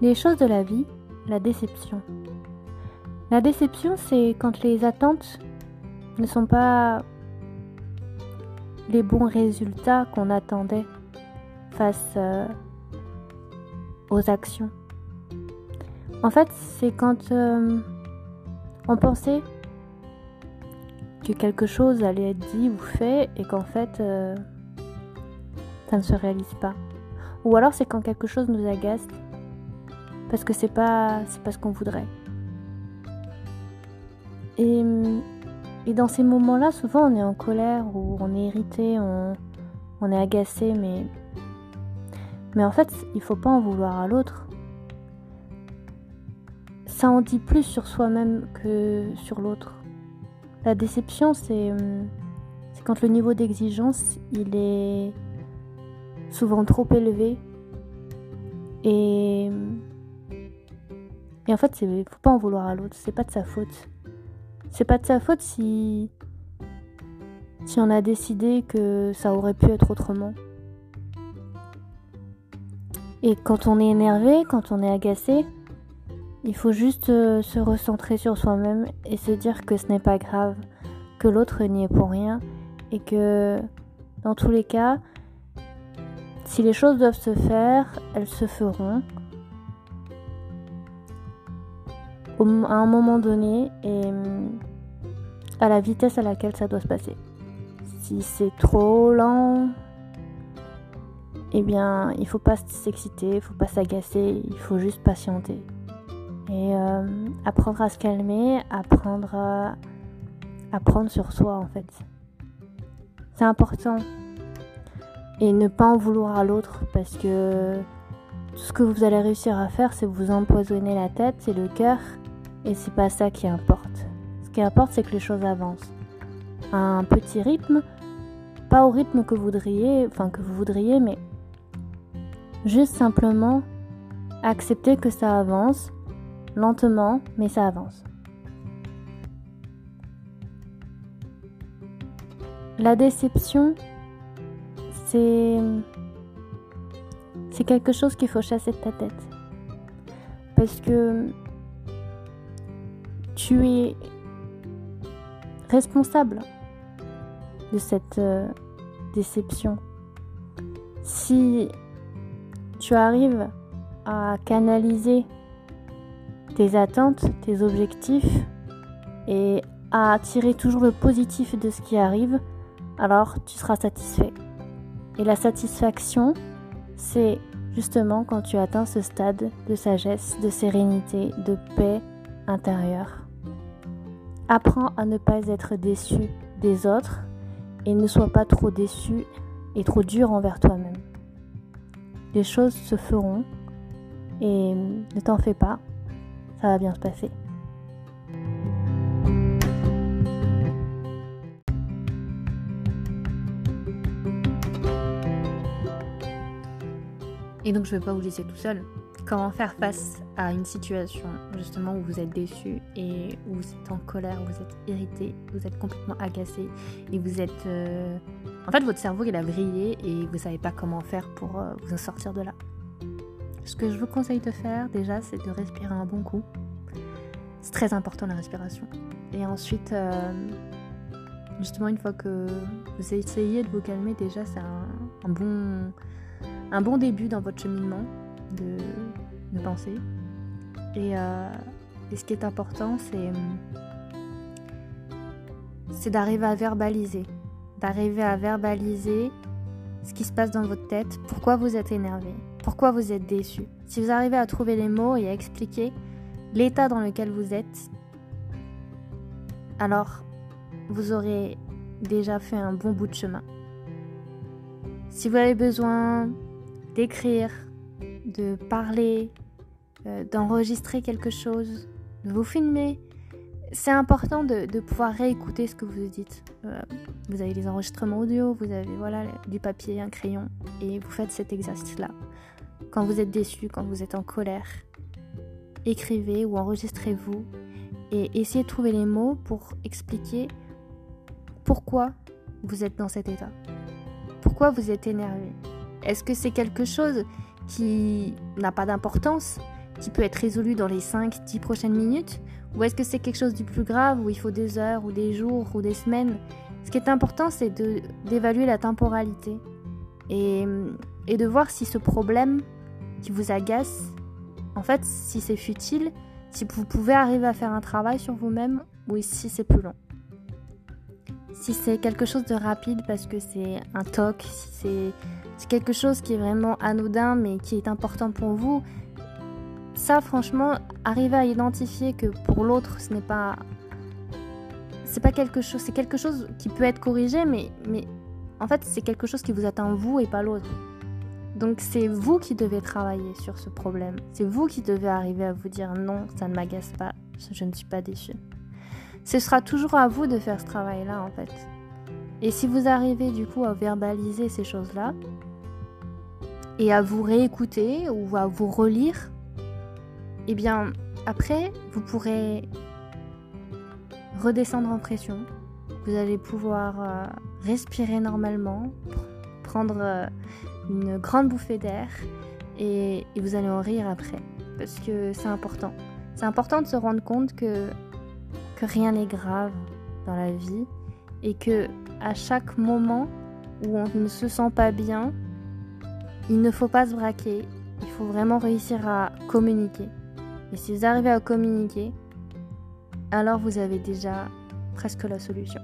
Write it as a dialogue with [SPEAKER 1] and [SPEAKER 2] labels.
[SPEAKER 1] Les choses de la vie, la déception. La déception, c'est quand les attentes ne sont pas les bons résultats qu'on attendait face euh, aux actions. En fait, c'est quand euh, on pensait que quelque chose allait être dit ou fait et qu'en fait euh, ça ne se réalise pas. Ou alors c'est quand quelque chose nous agace parce que c'est pas c'est pas ce qu'on voudrait. Et, et dans ces moments-là, souvent on est en colère ou on est irrité, on, on est agacé, mais mais en fait il faut pas en vouloir à l'autre. Ça en dit plus sur soi-même que sur l'autre. La déception, c'est quand le niveau d'exigence, il est souvent trop élevé. Et, et en fait, il faut pas en vouloir à l'autre, c'est pas de sa faute. C'est pas de sa faute si, si on a décidé que ça aurait pu être autrement. Et quand on est énervé, quand on est agacé, il faut juste euh, se recentrer sur soi-même et se dire que ce n'est pas grave, que l'autre n'y est pour rien et que dans tous les cas, si les choses doivent se faire, elles se feront à un moment donné et à la vitesse à laquelle ça doit se passer. Si c'est trop lent, eh bien, il faut pas s'exciter, il faut pas s'agacer, il faut juste patienter. Et euh, apprendre à se calmer, apprendre à, prendre sur soi en fait. C'est important. Et ne pas en vouloir à l'autre parce que tout ce que vous allez réussir à faire, c'est vous empoisonner la tête c'est le cœur. Et c'est pas ça qui importe. Ce qui importe, c'est que les choses avancent. À un petit rythme, pas au rythme que vous voudriez, enfin que vous voudriez, mais juste simplement accepter que ça avance lentement, mais ça avance. La déception, c'est c'est quelque chose qu'il faut chasser de ta tête. Parce que tu es responsable de cette euh, déception. Si tu arrives à canaliser tes attentes, tes objectifs et à tirer toujours le positif de ce qui arrive, alors tu seras satisfait. Et la satisfaction, c'est justement quand tu atteins ce stade de sagesse, de sérénité, de paix intérieure. Apprends à ne pas être déçu des autres et ne sois pas trop déçu et trop dur envers toi-même. Les choses se feront et ne t'en fais pas, ça va bien se passer.
[SPEAKER 2] Et donc je ne vais pas vous laisser tout seul. Comment faire face à une situation justement où vous êtes déçu et où vous êtes en colère, où vous êtes irrité, vous êtes complètement agacé et vous êtes... Euh, en fait votre cerveau il a vrillé et vous savez pas comment faire pour euh, vous en sortir de là. Ce que je vous conseille de faire déjà, c'est de respirer un bon coup. C'est très important la respiration. Et ensuite, euh, justement, une fois que vous essayez de vous calmer, déjà, c'est un bon début dans votre cheminement de, pensée. Et, euh, et, ce qui est important, c'est, c'est d'arriver à verbaliser. D'arriver à verbaliser ce qui se passe dans votre tête, pourquoi vous êtes énervé, pourquoi vous êtes déçu. Si vous arrivez à trouver les mots et à expliquer l'état dans lequel vous êtes, alors vous aurez déjà fait un bon bout de chemin. Si vous avez besoin d'écrire, de parler, euh, d'enregistrer quelque chose, de vous filmer, c'est important de, pouvoir réécouter ce que vous dites. Euh, vous avez des enregistrements audio, vous avez voilà du papier, un crayon, et vous faites cet exercice-là. Quand vous êtes déçu, quand vous êtes en colère, écrivez ou enregistrez-vous et essayez de trouver les mots pour expliquer pourquoi vous êtes dans cet état. Pourquoi vous êtes énervé? Est-ce que c'est quelque chose qui n'a pas d'importance qui peut être résolu dans les 5-10 prochaines minutes Ou est-ce que c'est quelque chose du plus grave où il faut des heures ou des jours ou des semaines? Ce qui est important, c'est d'évaluer la temporalité et, et de voir si ce problème qui vous agace, en fait, si c'est futile, si vous pouvez arriver à faire un travail sur vous-même ou si c'est plus long. Si c'est quelque chose de rapide parce que c'est un toc, si c'est quelque chose qui est vraiment anodin mais qui est important pour vous, ça franchement, arriver à identifier que pour l'autre ce n'est pas c'est pas quelque chose, c'est quelque chose qui peut être corrigé mais mais en fait, c'est quelque chose qui vous atteint vous et pas l'autre. Donc c'est vous qui devez travailler sur ce problème. C'est vous qui devez arriver à vous dire non, ça ne m'agace pas, je ne suis pas déçu. Ce sera toujours à vous de faire ce travail-là en fait. Et si vous arrivez du coup à verbaliser ces choses-là et à vous réécouter ou à vous relire, eh bien après vous pourrez redescendre en pression. Vous allez pouvoir euh, respirer normalement, prendre euh, une grande bouffée d'air et, vous allez en rire après. Parce que c'est important. C'est important de se rendre compte que, que rien n'est grave dans la vie et que à chaque moment où on ne se sent pas bien, il ne faut pas se braquer. Il faut vraiment réussir à communiquer. Et si vous arrivez à communiquer, alors vous avez déjà presque la solution.